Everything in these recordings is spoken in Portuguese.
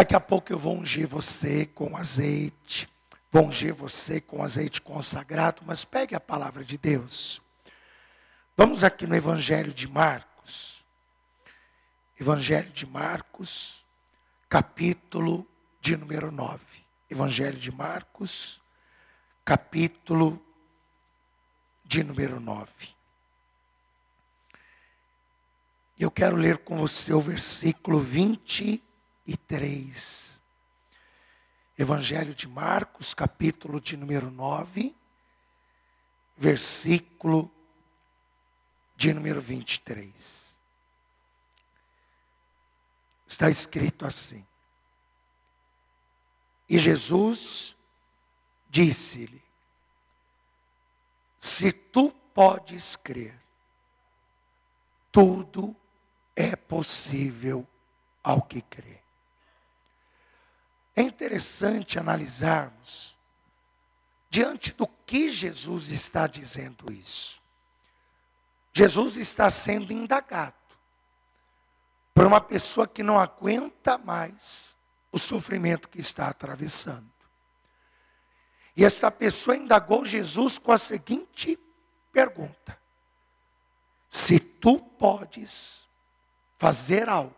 Daqui a pouco eu vou ungir você com azeite, vou ungir você com azeite consagrado, mas pegue a palavra de Deus. Vamos aqui no Evangelho de Marcos. Evangelho de Marcos, capítulo de número 9. Evangelho de Marcos, capítulo de número 9. Eu quero ler com você o versículo 23. Evangelho de Marcos, capítulo de número 9, versículo de número 23. Está escrito assim: E Jesus disse-lhe: Se tu podes crer, tudo é possível ao que crê. É interessante analisarmos diante do que Jesus está dizendo isso. Jesus está sendo indagado por uma pessoa que não aguenta mais o sofrimento que está atravessando. E esta pessoa indagou Jesus com a seguinte pergunta: Se tu podes fazer algo,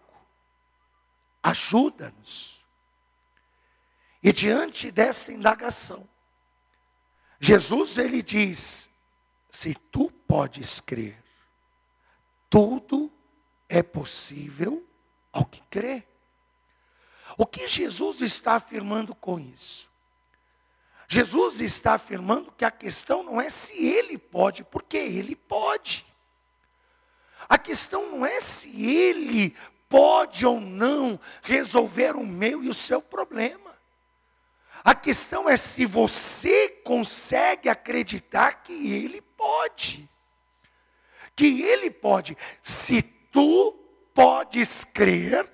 ajuda-nos. E diante desta indagação, Jesus ele diz: se tu podes crer, tudo é possível ao que crê. O que Jesus está afirmando com isso? Jesus está afirmando que a questão não é se ele pode, porque ele pode. A questão não é se ele pode ou não resolver o meu e o seu problema. A questão é se você consegue acreditar que ele pode. Que ele pode. Se tu podes crer,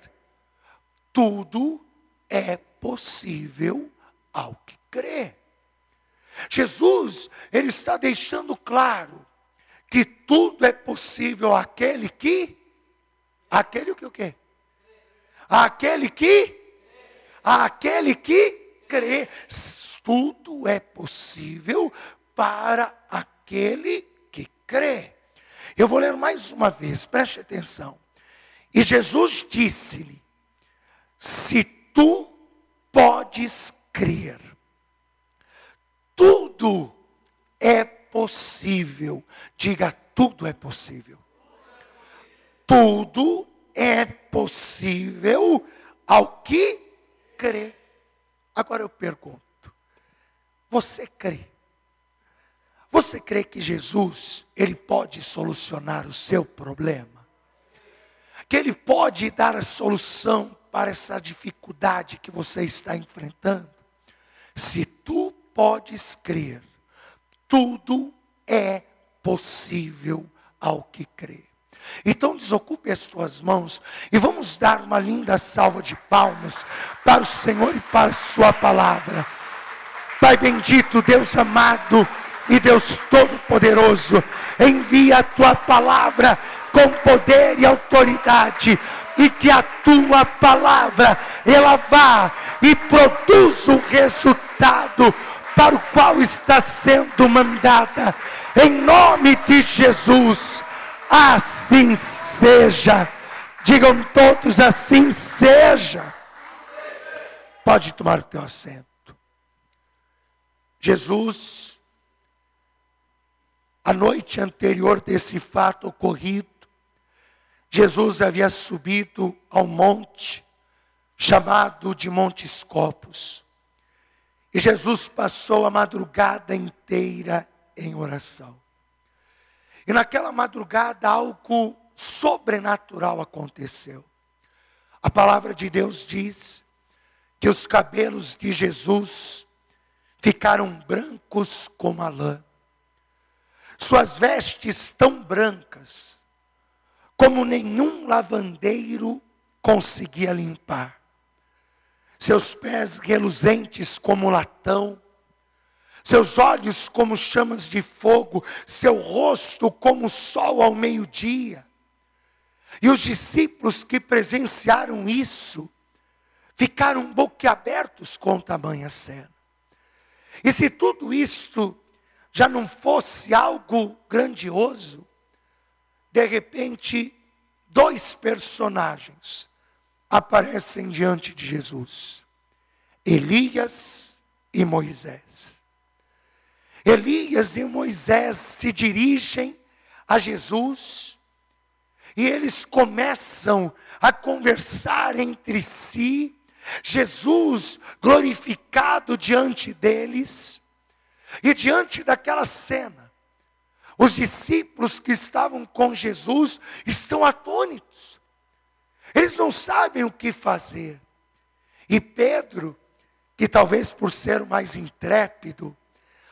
tudo é possível ao que crê. Jesus, ele está deixando claro que tudo é possível àquele que aquele que o quê? Aquele que aquele que crê. Tudo é possível para aquele que crê. Eu vou ler mais uma vez, preste atenção. E Jesus disse-lhe: Se tu podes crer, tudo é possível. Diga, tudo é possível. Tudo é possível ao que crê. Agora eu pergunto: você crê? Você crê que Jesus, ele pode solucionar o seu problema? Que ele pode dar a solução para essa dificuldade que você está enfrentando? Se tu podes crer, tudo é possível ao que crê. Então desocupe as tuas mãos e vamos dar uma linda salva de palmas para o Senhor e para a sua palavra. Pai bendito, Deus amado e Deus todo-poderoso, envia a tua palavra com poder e autoridade e que a tua palavra ela vá e produza o resultado para o qual está sendo mandada. Em nome de Jesus, assim seja. Digam todos assim seja. Pode tomar o teu assento. Jesus, a noite anterior desse fato ocorrido, Jesus havia subido ao monte chamado de Monte Escopos. E Jesus passou a madrugada inteira em oração. E naquela madrugada algo sobrenatural aconteceu. A palavra de Deus diz que os cabelos de Jesus ficaram brancos como a lã. Suas vestes tão brancas como nenhum lavandeiro conseguia limpar seus pés reluzentes como latão, seus olhos como chamas de fogo, seu rosto como o sol ao meio-dia. E os discípulos que presenciaram isso ficaram boquiabertos com tamanha cena. E se tudo isto já não fosse algo grandioso, de repente, dois personagens aparecem diante de Jesus: Elias e Moisés. Elias e Moisés se dirigem a Jesus e eles começam a conversar entre si. Jesus glorificado diante deles, e diante daquela cena, os discípulos que estavam com Jesus estão atônitos. Eles não sabem o que fazer. E Pedro, que talvez por ser o mais intrépido,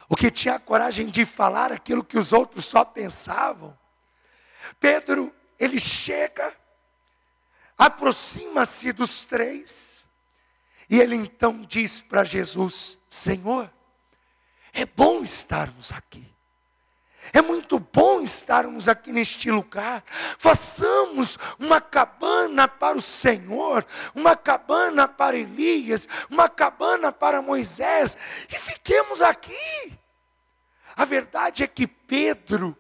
o que tinha coragem de falar aquilo que os outros só pensavam, Pedro, ele chega, aproxima-se dos três, e ele então diz para Jesus: Senhor, é bom estarmos aqui. É muito bom estarmos aqui neste lugar. Façamos uma cabana para o Senhor, uma cabana para Elias, uma cabana para Moisés, e fiquemos aqui. A verdade é que Pedro,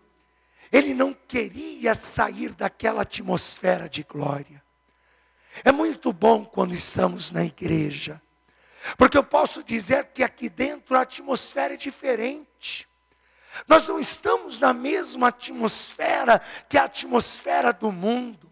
ele não queria sair daquela atmosfera de glória. É muito bom quando estamos na igreja porque eu posso dizer que aqui dentro a atmosfera é diferente. Nós não estamos na mesma atmosfera que a atmosfera do mundo.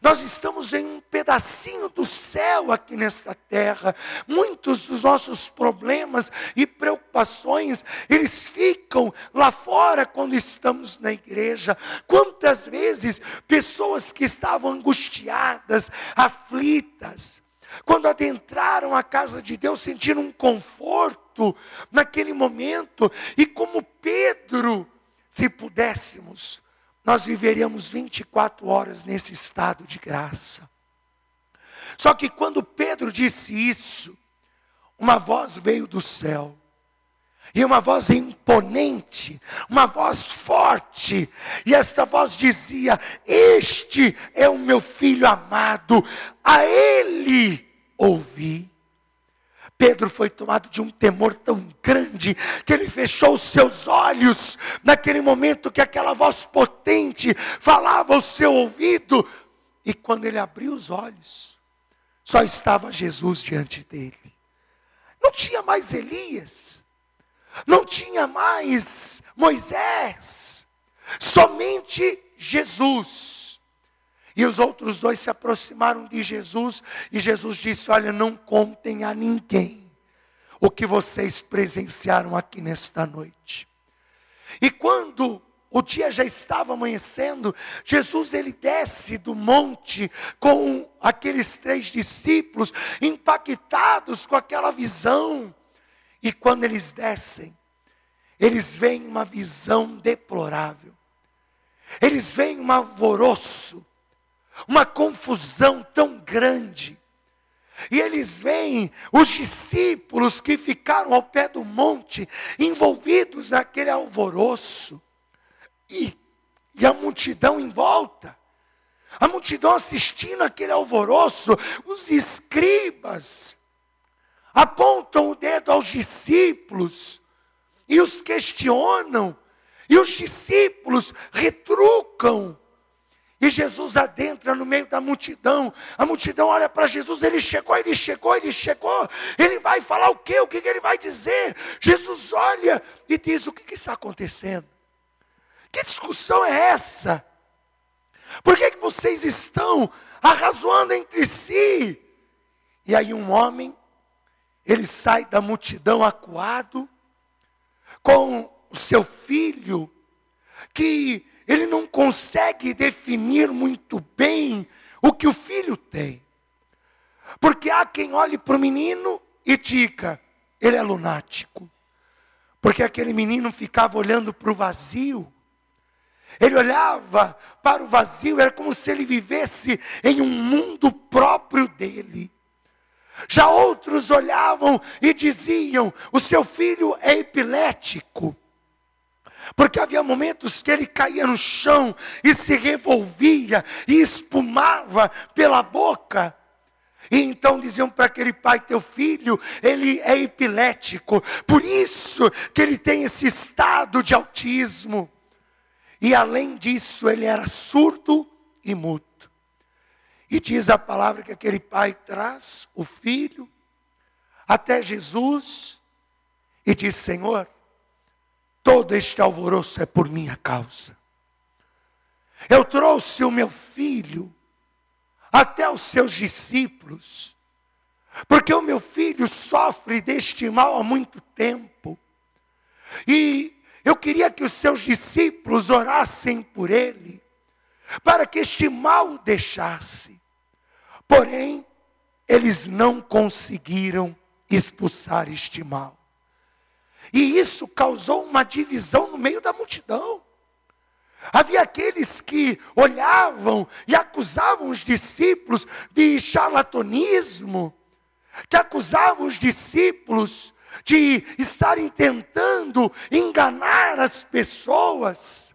Nós estamos em um pedacinho do céu aqui nesta terra. Muitos dos nossos problemas e preocupações, eles ficam lá fora quando estamos na igreja. Quantas vezes pessoas que estavam angustiadas, aflitas, quando adentraram a casa de Deus, sentiram um conforto naquele momento, e como Pedro, se pudéssemos, nós viveríamos 24 horas nesse estado de graça. Só que quando Pedro disse isso, uma voz veio do céu. E uma voz imponente, uma voz forte, e esta voz dizia: Este é o meu filho amado, a ele ouvi. Pedro foi tomado de um temor tão grande que ele fechou os seus olhos naquele momento que aquela voz potente falava ao seu ouvido. E quando ele abriu os olhos, só estava Jesus diante dele. Não tinha mais Elias, não tinha mais Moisés, somente Jesus. E os outros dois se aproximaram de Jesus e Jesus disse: Olha, não contem a ninguém o que vocês presenciaram aqui nesta noite. E quando o dia já estava amanhecendo, Jesus ele desce do monte com aqueles três discípulos impactados com aquela visão. E quando eles descem, eles veem uma visão deplorável. Eles veem um alvoroço uma confusão tão grande. E eles veem os discípulos que ficaram ao pé do monte, envolvidos naquele alvoroço, e, e a multidão em volta, a multidão assistindo aquele alvoroço, os escribas apontam o dedo aos discípulos e os questionam, e os discípulos retrucam e Jesus adentra no meio da multidão. A multidão olha para Jesus, ele chegou, ele chegou, ele chegou. Ele vai falar o quê? O que, ele vai dizer? Jesus olha e diz: O que, está acontecendo? Que discussão é essa? Por que, que vocês estão arrazoando entre si? E aí um homem, ele sai da multidão acuado, com o seu filho, que ele não consegue definir muito bem o que o filho tem. Porque há quem olhe para o menino e diga, ele é lunático. Porque aquele menino ficava olhando para o vazio. Ele olhava para o vazio, era como se ele vivesse em um mundo próprio dele. Já outros olhavam e diziam: o seu filho é epilético. Porque havia momentos que ele caía no chão e se revolvia e espumava pela boca. E então diziam para aquele pai: teu filho, ele é epilético, por isso que ele tem esse estado de autismo. E além disso, ele era surdo e mudo. E diz a palavra que aquele pai traz o filho até Jesus e diz: Senhor, todo este alvoroço é por minha causa. Eu trouxe o meu filho até os seus discípulos, porque o meu filho sofre deste mal há muito tempo. E eu queria que os seus discípulos orassem por ele, para que este mal deixasse. Porém, eles não conseguiram expulsar este mal. E isso causou uma divisão no meio da multidão. Havia aqueles que olhavam e acusavam os discípulos de charlatanismo, que acusavam os discípulos de estarem tentando enganar as pessoas.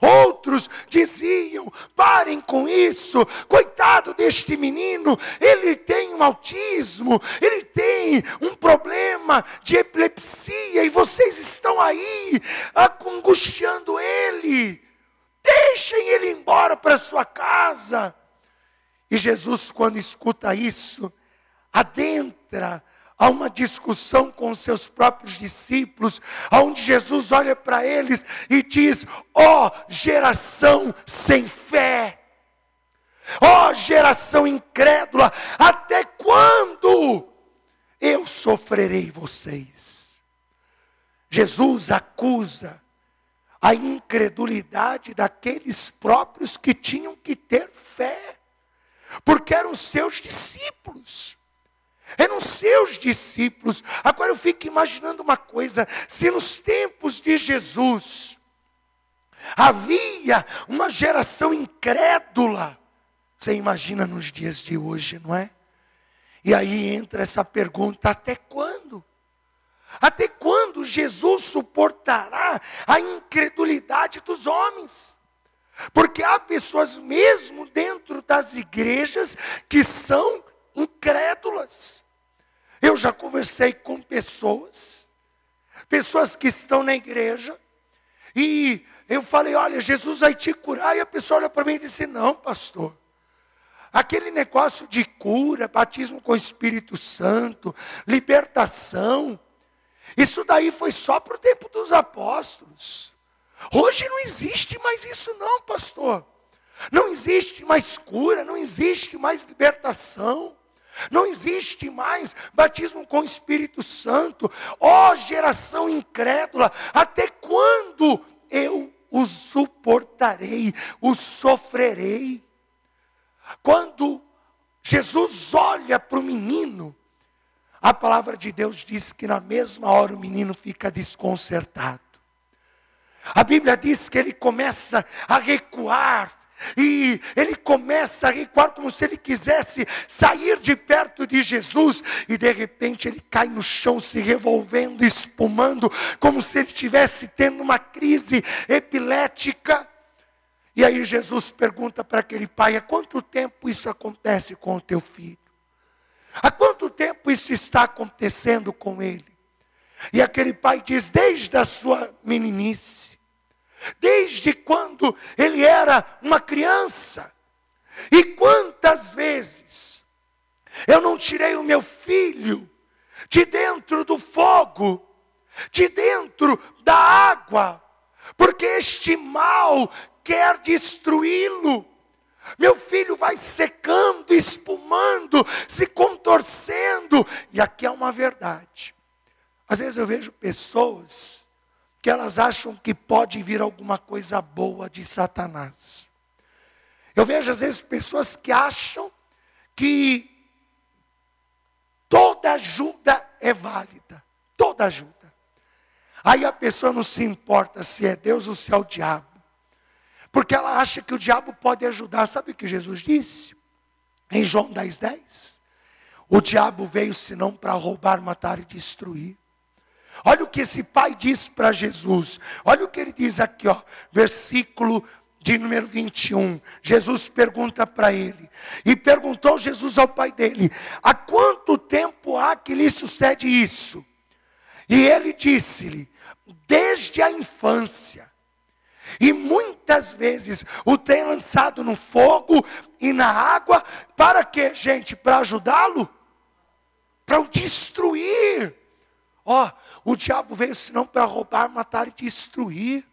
Outros diziam: parem com isso, coitado deste menino, ele tem um autismo, ele tem um problema de epilepsia e vocês estão aí angustiando ele. Deixem ele embora para sua casa. E Jesus, quando escuta isso, adentra Há uma discussão com os seus próprios discípulos, onde Jesus olha para eles e diz: Ó oh, geração sem fé, ó oh, geração incrédula, até quando eu sofrerei vocês? Jesus acusa a incredulidade daqueles próprios que tinham que ter fé, porque eram seus discípulos eram seus discípulos. Agora eu fico imaginando uma coisa: se nos tempos de Jesus havia uma geração incrédula, você imagina nos dias de hoje, não é? E aí entra essa pergunta: até quando? Até quando Jesus suportará a incredulidade dos homens? Porque há pessoas mesmo dentro das igrejas que são incrédulas. Eu já conversei com pessoas, pessoas que estão na igreja, e eu falei: Olha, Jesus vai te curar. E a pessoa olha para mim e disse: Não, pastor. Aquele negócio de cura, batismo com o Espírito Santo, libertação, isso daí foi só para o tempo dos apóstolos. Hoje não existe mais isso, não, pastor. Não existe mais cura, não existe mais libertação. Não existe mais batismo com o Espírito Santo. Ó oh, geração incrédula, até quando eu o suportarei, o sofrerei? Quando Jesus olha para o menino, a palavra de Deus diz que na mesma hora o menino fica desconcertado. A Bíblia diz que ele começa a recuar, e ele começa a recuar como se ele quisesse sair de perto de Jesus. E de repente ele cai no chão, se revolvendo, espumando, como se ele estivesse tendo uma crise epilética. E aí Jesus pergunta para aquele pai: há quanto tempo isso acontece com o teu filho? Há quanto tempo isso está acontecendo com ele? E aquele pai diz: desde a sua meninice. Desde quando ele era uma criança. E quantas vezes eu não tirei o meu filho de dentro do fogo, de dentro da água, porque este mal quer destruí-lo. Meu filho vai secando, espumando, se contorcendo, e aqui é uma verdade. Às vezes eu vejo pessoas que elas acham que pode vir alguma coisa boa de Satanás. Eu vejo às vezes pessoas que acham que toda ajuda é válida, toda ajuda. Aí a pessoa não se importa se é Deus ou se é o diabo, porque ela acha que o diabo pode ajudar. Sabe o que Jesus disse? Em João 10, 10. O diabo veio senão para roubar, matar e destruir. Olha o que esse pai diz para Jesus. Olha o que ele diz aqui, ó, versículo de número 21, Jesus pergunta para ele, e perguntou Jesus ao pai dele: Há quanto tempo há que lhe sucede isso? E ele disse-lhe: Desde a infância. E muitas vezes o tem lançado no fogo e na água, para quê, gente? Para ajudá-lo? Para o destruir. Ó, oh, o diabo veio senão para roubar, matar e destruir.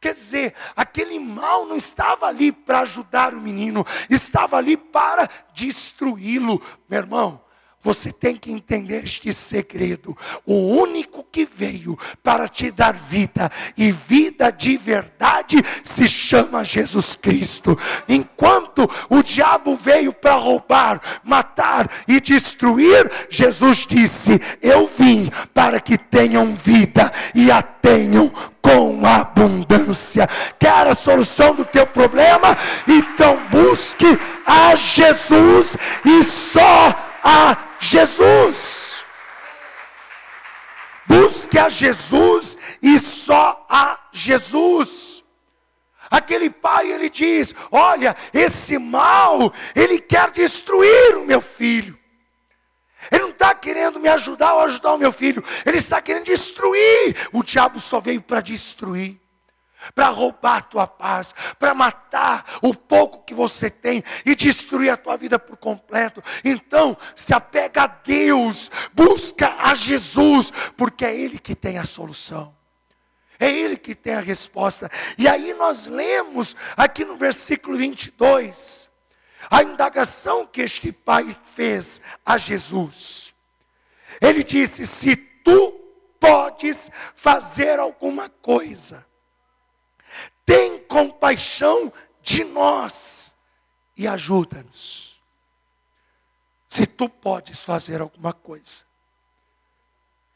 Quer dizer, aquele mal não estava ali para ajudar o menino, estava ali para destruí-lo, meu irmão. Você tem que entender este segredo. O único que veio para te dar vida e vida de verdade se chama Jesus Cristo. Enquanto o diabo veio para roubar, matar e destruir, Jesus disse: Eu vim para que tenham vida e a tenham com abundância. Quer a solução do teu problema? Então busque a Jesus e só a Jesus. Busque a Jesus e só a Jesus. Aquele pai, ele diz: Olha, esse mal, ele quer destruir o meu filho. Ele não está querendo me ajudar ou ajudar o meu filho. Ele está querendo destruir. O diabo só veio para destruir para roubar a tua paz, para matar o pouco que você tem e destruir a tua vida por completo. Então, se apega a Deus, busca a Jesus, porque é Ele que tem a solução. É Ele que tem a resposta. E aí nós lemos aqui no versículo 22, a indagação que este pai fez a Jesus. Ele disse: Se tu podes fazer alguma coisa, tem compaixão de nós. E ajuda-nos. Se tu podes fazer alguma coisa,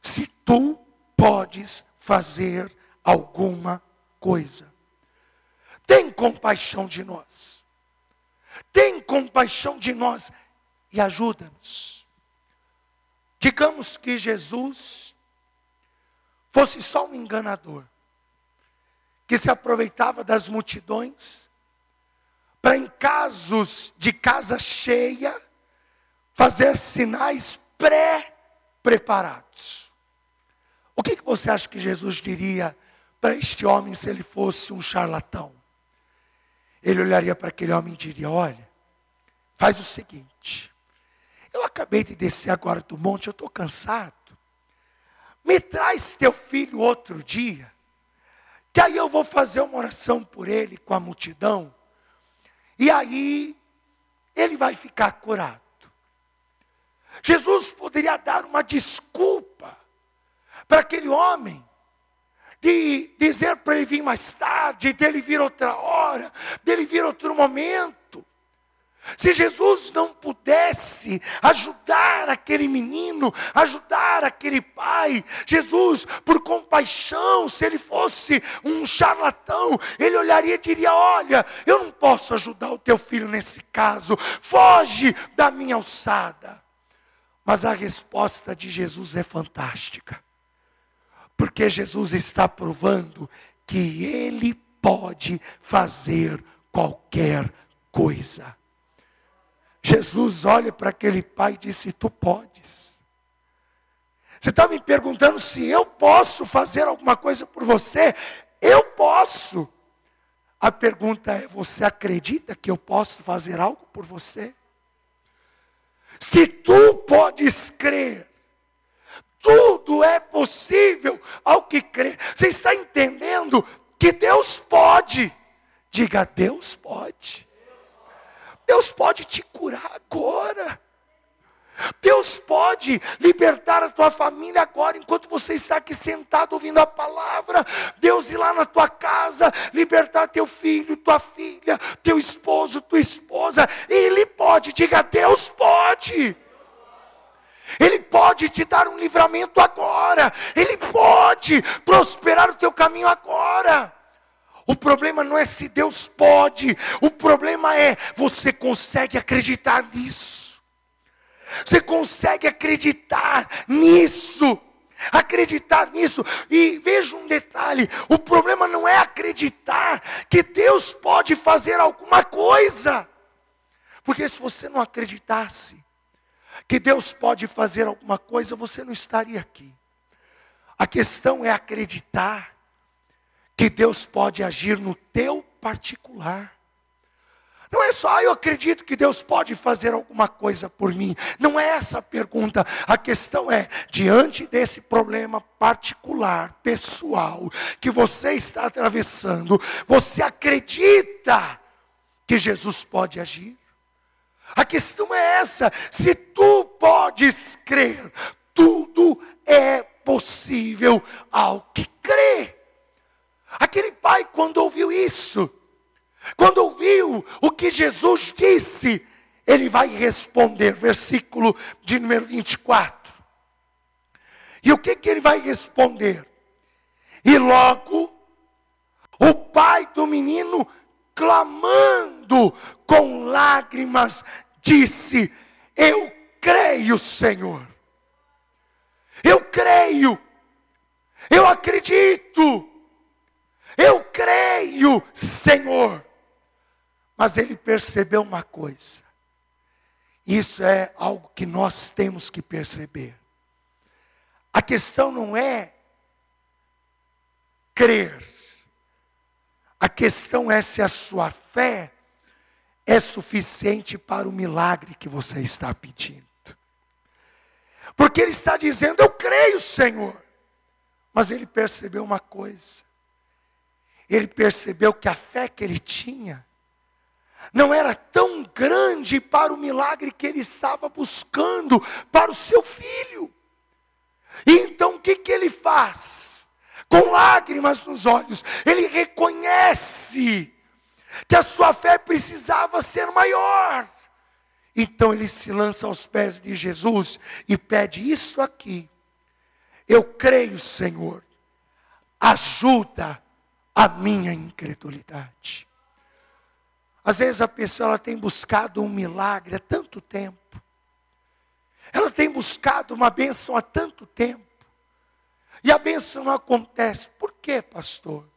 se tu podes fazer alguma coisa, tem compaixão de nós, tem compaixão de nós e ajuda-nos. Digamos que Jesus fosse só um enganador que se aproveitava das multidões, para em casos de casa cheia, fazer sinais pré-preparados. O que, que você acha que Jesus diria para este homem se ele fosse um charlatão? Ele olharia para aquele homem e diria: Olha, faz o seguinte, eu acabei de descer agora do monte, eu estou cansado. Me traz teu filho outro dia que aí eu vou fazer uma oração por ele com a multidão, e aí ele vai ficar curado. Jesus poderia dar uma desculpa para aquele homem, de dizer para ele vir mais tarde, dele vir outra hora, dele vir outro momento. Se Jesus não pudesse ajudar aquele menino, ajudar aquele pai, Jesus, por compaixão, se ele fosse um charlatão, ele olharia e diria: Olha, eu não posso ajudar o teu filho nesse caso, foge da minha alçada. Mas a resposta de Jesus é fantástica, porque Jesus está provando que ele pode fazer qualquer coisa. Jesus olha para aquele pai e disse: Tu podes. Você está me perguntando se eu posso fazer alguma coisa por você? Eu posso. A pergunta é: você acredita que eu posso fazer algo por você? Se tu podes crer, tudo é possível ao que crê. Você está entendendo que Deus pode? Diga, Deus pode. Deus pode te curar agora. Deus pode libertar a tua família agora, enquanto você está aqui sentado ouvindo a palavra. Deus ir lá na tua casa, libertar teu filho, tua filha, teu esposo, tua esposa. Ele pode, diga: Deus pode. Ele pode te dar um livramento agora. Ele pode prosperar o teu caminho agora. O problema não é se Deus pode, o problema é você consegue acreditar nisso. Você consegue acreditar nisso. acreditar nisso. E veja um detalhe: o problema não é acreditar que Deus pode fazer alguma coisa. Porque se você não acreditasse que Deus pode fazer alguma coisa, você não estaria aqui. A questão é acreditar que Deus pode agir no teu particular. Não é só, ah, eu acredito que Deus pode fazer alguma coisa por mim. Não é essa a pergunta. A questão é, diante desse problema particular, pessoal, que você está atravessando, você acredita que Jesus pode agir? A questão é essa: se tu podes crer, tudo é possível ao que crê. Aquele pai, quando ouviu isso, quando ouviu o que Jesus disse, ele vai responder, versículo de número 24. E o que, que ele vai responder? E logo, o pai do menino, clamando com lágrimas, disse: Eu creio, Senhor. Eu creio. Eu acredito. Eu creio, Senhor. Mas ele percebeu uma coisa. Isso é algo que nós temos que perceber. A questão não é crer. A questão é se a sua fé é suficiente para o milagre que você está pedindo. Porque ele está dizendo: Eu creio, Senhor. Mas ele percebeu uma coisa. Ele percebeu que a fé que ele tinha não era tão grande para o milagre que ele estava buscando para o seu filho. E então o que, que ele faz? Com lágrimas nos olhos, ele reconhece que a sua fé precisava ser maior. Então ele se lança aos pés de Jesus e pede isso aqui. Eu creio, Senhor, ajuda a minha incredulidade. Às vezes a pessoa ela tem buscado um milagre há tanto tempo. Ela tem buscado uma bênção há tanto tempo. E a bênção não acontece. Por quê, pastor?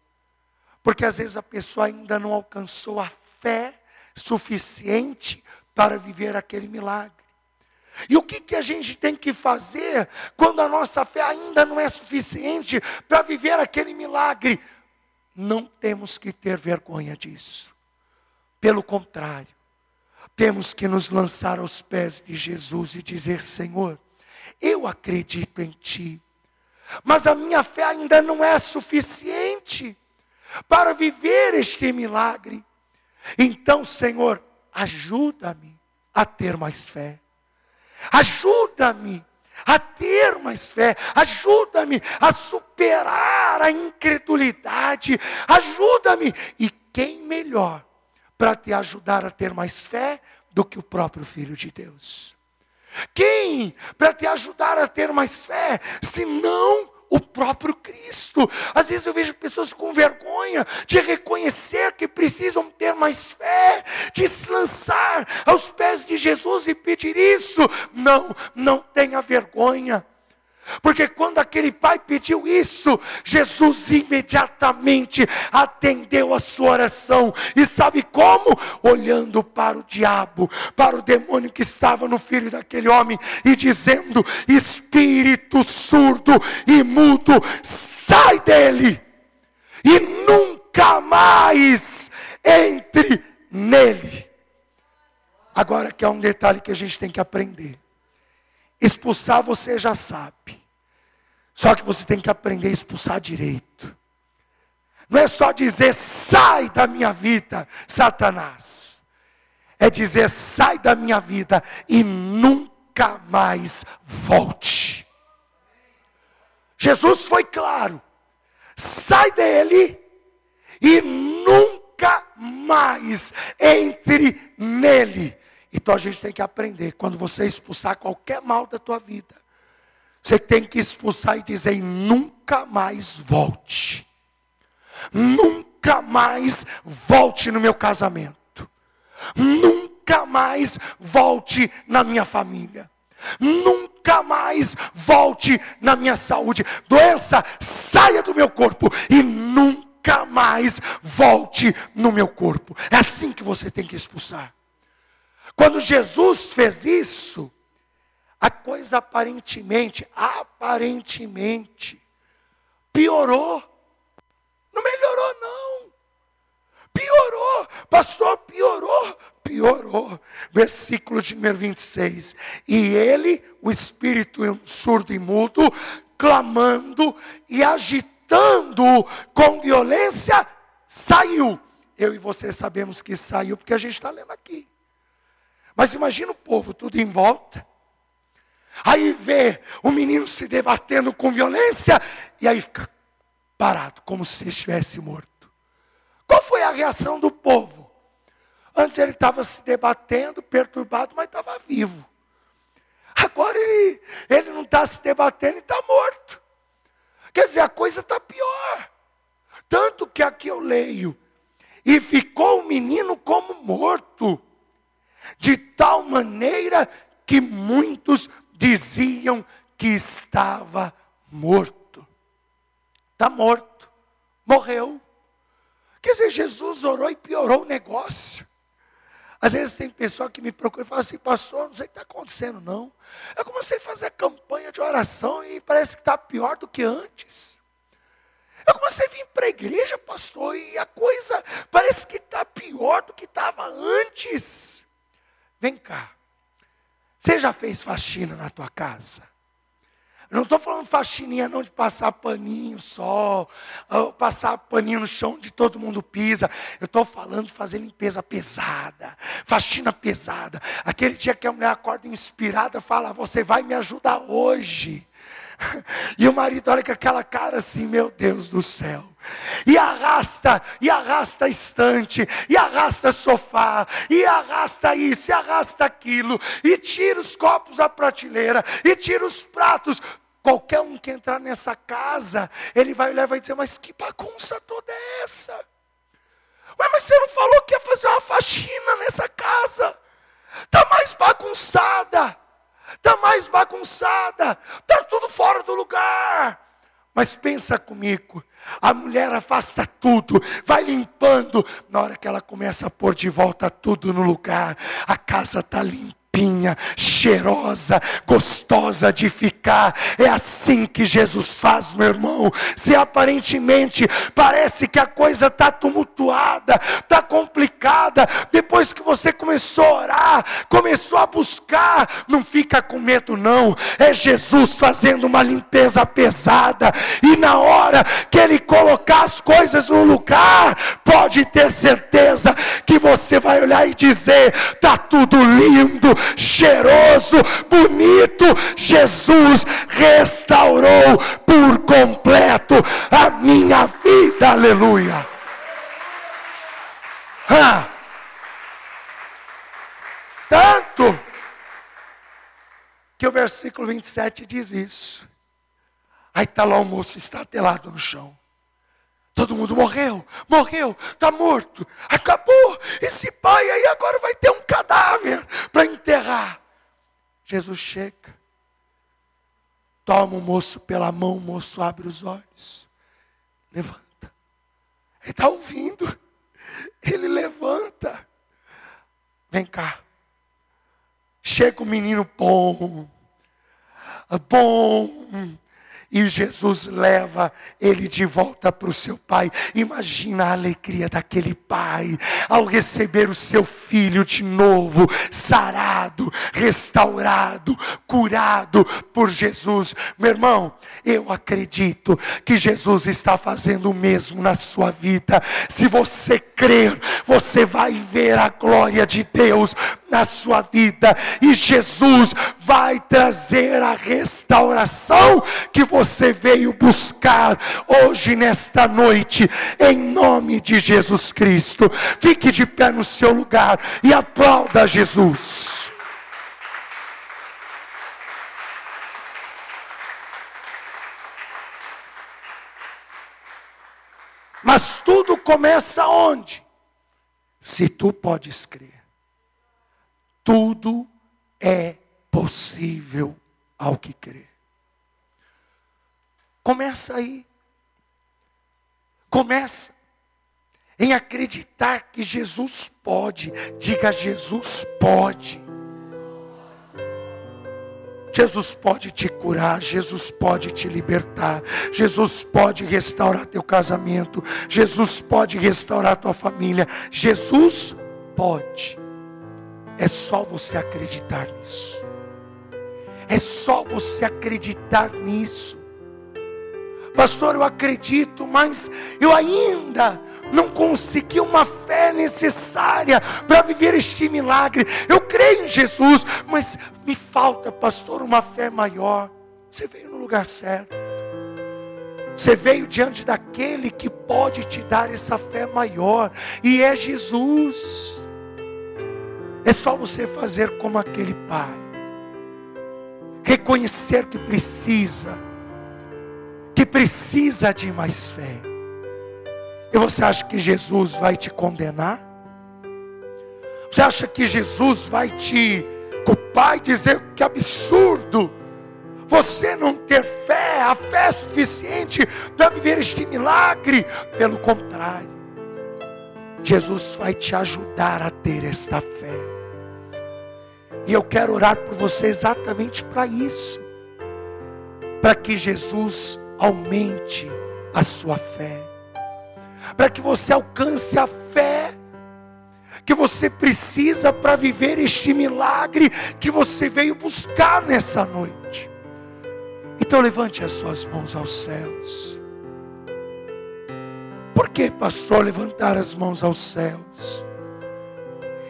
Porque às vezes a pessoa ainda não alcançou a fé suficiente para viver aquele milagre. E o que, que a gente tem que fazer quando a nossa fé ainda não é suficiente para viver aquele milagre? Não temos que ter vergonha disso. Pelo contrário, temos que nos lançar aos pés de Jesus e dizer: Senhor, eu acredito em Ti, mas a minha fé ainda não é suficiente para viver este milagre. Então, Senhor, ajuda-me a ter mais fé. Ajuda-me a ter mais fé, ajuda-me a superar a incredulidade, ajuda-me. E quem melhor para te ajudar a ter mais fé do que o próprio Filho de Deus. Quem para te ajudar a ter mais fé, se não o próprio Às vezes eu vejo pessoas com vergonha de reconhecer que precisam ter mais fé, de se lançar aos pés de Jesus e pedir isso. Não, não tenha vergonha. Porque quando aquele pai pediu isso, Jesus imediatamente atendeu a sua oração. E sabe como? Olhando para o diabo, para o demônio que estava no filho daquele homem e dizendo: Espírito surdo e mudo, sai dele e nunca mais entre nele. Agora que há um detalhe que a gente tem que aprender. Expulsar você já sabe. Só que você tem que aprender a expulsar direito. Não é só dizer sai da minha vida, Satanás. É dizer sai da minha vida e nunca mais volte. Jesus foi claro. Sai dele e nunca mais entre nele. Então a gente tem que aprender, quando você expulsar qualquer mal da tua vida, você tem que expulsar e dizer: nunca mais volte. Nunca mais volte no meu casamento. Nunca mais volte na minha família. Nunca mais mais volte na minha saúde. Doença, saia do meu corpo e nunca mais volte no meu corpo. É assim que você tem que expulsar. Quando Jesus fez isso, a coisa aparentemente, aparentemente, piorou. Não melhorou, não. Piorou, pastor, piorou, piorou. Versículo de número 26. E ele, o espírito surdo e mudo, clamando e agitando com violência, saiu. Eu e você sabemos que saiu, porque a gente está lendo aqui. Mas imagina o povo tudo em volta. Aí vê o menino se debatendo com violência, e aí fica parado, como se estivesse morto. Qual foi a reação do povo? Antes ele estava se debatendo, perturbado, mas estava vivo. Agora ele, ele não está se debatendo e está morto. Quer dizer, a coisa está pior. Tanto que aqui eu leio. E ficou o menino como morto de tal maneira que muitos diziam que estava morto. Está morto, morreu. Quer dizer, Jesus orou e piorou o negócio. Às vezes tem pessoa que me procura e fala assim, pastor, não sei o que está acontecendo, não. Eu comecei a fazer campanha de oração e parece que está pior do que antes. Eu comecei a vir para a igreja, pastor, e a coisa parece que está pior do que estava antes. Vem cá. Você já fez faxina na tua casa? Eu não estou falando faxininha não de passar paninho só, passar paninho no chão onde todo mundo pisa. Eu estou falando de fazer limpeza pesada, faxina pesada. Aquele dia que a mulher acorda inspirada, fala: Você vai me ajudar hoje. E o marido olha com aquela cara assim, meu Deus do céu. E arrasta, e arrasta estante, e arrasta sofá, e arrasta isso, e arrasta aquilo, e tira os copos da prateleira, e tira os pratos. Qualquer um que entrar nessa casa, ele vai olhar e vai dizer: Mas que bagunça toda é essa? Ué, mas você não falou que ia fazer uma faxina nessa casa? Está mais bagunçada está mais bagunçada, está tudo fora do lugar. Mas pensa comigo, a mulher afasta tudo, vai limpando. Na hora que ela começa a pôr de volta tudo no lugar, a casa está limpa limpinha, cheirosa, gostosa de ficar. É assim que Jesus faz, meu irmão. Se aparentemente parece que a coisa está tumultuada, está complicada, depois que você começou a orar, começou a buscar, não fica com medo, não. É Jesus fazendo uma limpeza pesada, e na hora que Ele colocar as coisas no lugar, pode ter certeza que você vai olhar e dizer: está tudo lindo, cheiroso, bonito, Jesus restaurou por completo a minha vida, aleluia. Ah, tanto que o versículo 27 diz isso. Aí está lá o moço estatelado no chão. Todo mundo morreu, morreu, está morto, acabou. Esse pai aí agora vai ter um cadáver para enterrar. Jesus chega, toma o moço pela mão, o moço abre os olhos, levanta. Ele está ouvindo, ele levanta. Vem cá. Chega o menino bom, bom, e Jesus leva ele de volta para o seu pai. Imagina a alegria daquele pai ao receber o seu filho de novo, sarado, restaurado, curado por Jesus. Meu irmão, eu acredito que Jesus está fazendo o mesmo na sua vida. Se você crer, você vai ver a glória de Deus na sua vida e Jesus vai trazer a restauração que você veio buscar hoje nesta noite, em nome de Jesus Cristo. Fique de pé no seu lugar e aplauda Jesus. Mas tudo começa onde? Se tu podes crer tudo é possível ao que crê. Começa aí. Começa em acreditar que Jesus pode. Diga, Jesus pode. Jesus pode te curar, Jesus pode te libertar, Jesus pode restaurar teu casamento, Jesus pode restaurar tua família, Jesus pode. É só você acreditar nisso. É só você acreditar nisso. Pastor, eu acredito, mas eu ainda não consegui uma fé necessária para viver este milagre. Eu creio em Jesus, mas me falta, pastor, uma fé maior. Você veio no lugar certo. Você veio diante daquele que pode te dar essa fé maior, e é Jesus. É só você fazer como aquele pai, reconhecer que precisa que precisa de mais fé. E você acha que Jesus vai te condenar? Você acha que Jesus vai te culpar e dizer que absurdo você não ter fé, a fé suficiente para viver este milagre? Pelo contrário, Jesus vai te ajudar a ter esta fé. E eu quero orar por você exatamente para isso. Para que Jesus aumente a sua fé, para que você alcance a fé que você precisa para viver este milagre que você veio buscar nessa noite. Então levante as suas mãos aos céus. Por que, pastor, levantar as mãos aos céus?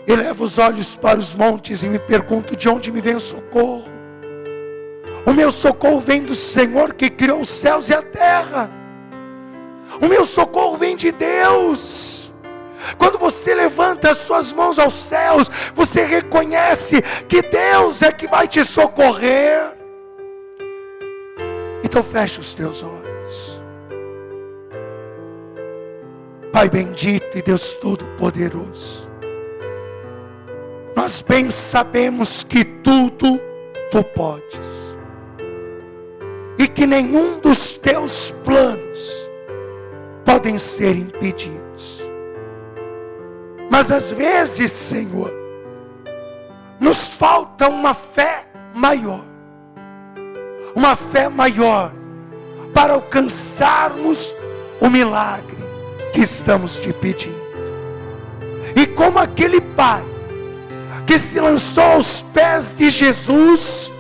Eleva os olhos para os montes e me pergunto de onde me vem o socorro. O meu socorro vem do Senhor que criou os céus e a terra. O meu socorro vem de Deus. Quando você levanta as suas mãos aos céus, você reconhece que Deus é que vai te socorrer. Então feche os teus olhos. Pai bendito e Deus Todo-Poderoso, nós bem sabemos que tudo tu podes e que nenhum dos teus planos podem ser impedidos. Mas às vezes, Senhor, nos falta uma fé maior, uma fé maior para alcançarmos o milagre que estamos te pedindo. E como aquele pai que se lançou aos pés de Jesus,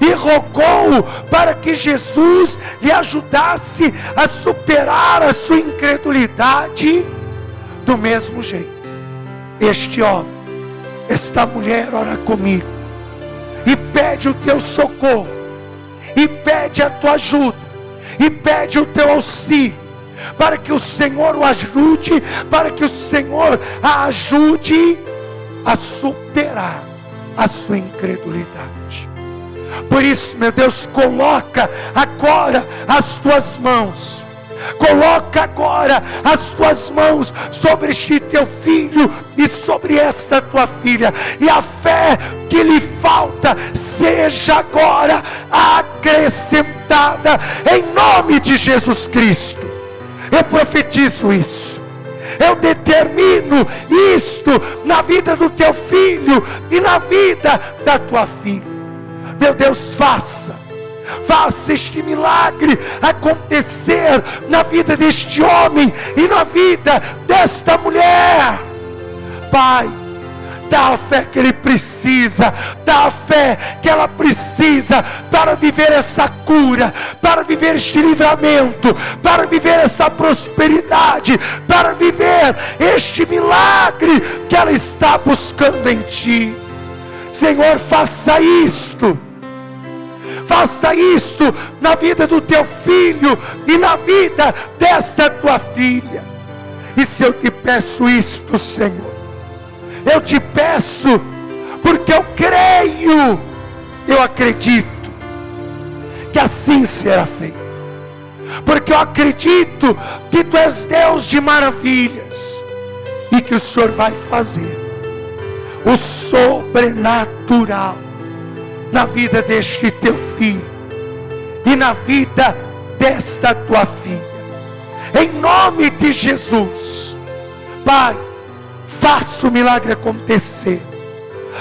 e rogou para que Jesus lhe ajudasse a superar a sua incredulidade do mesmo jeito. Este homem, esta mulher ora comigo e pede o teu socorro, e pede a tua ajuda, e pede o teu auxílio, para que o Senhor o ajude, para que o Senhor a ajude a superar a sua incredulidade. Por isso, meu Deus, coloca agora as tuas mãos. Coloca agora as tuas mãos sobre este teu filho e sobre esta tua filha, e a fé que lhe falta seja agora acrescentada em nome de Jesus Cristo. Eu profetizo isso. Eu determino isto na vida do teu filho e na vida da tua filha. Meu Deus, faça. Faça este milagre acontecer na vida deste homem e na vida desta mulher. Pai, dá a fé que ele precisa, dá a fé que ela precisa para viver essa cura, para viver este livramento, para viver esta prosperidade, para viver este milagre que ela está buscando em Ti. Senhor, faça isto faça isto na vida do teu filho e na vida desta tua filha. E se eu te peço isto, Senhor, eu te peço, porque eu creio, eu acredito, que assim será feito. Porque eu acredito que tu és Deus de maravilhas e que o Senhor vai fazer o sobrenatural na vida deste teu filho e na vida desta tua filha. Em nome de Jesus, Pai, faça o milagre acontecer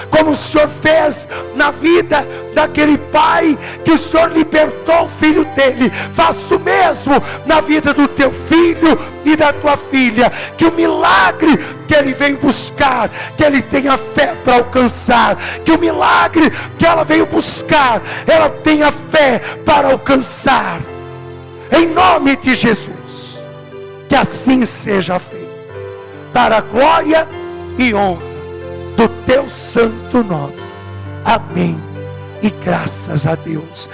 como o Senhor fez na vida daquele pai que o Senhor libertou o filho dele. Faça o mesmo na vida do teu filho e da tua filha. Que o milagre que ele veio buscar, que ele tenha fé para alcançar. Que o milagre que ela veio buscar, ela tenha fé para alcançar. Em nome de Jesus, que assim seja feito, para a glória e honra do teu santo nome. Amém. E graças a Deus.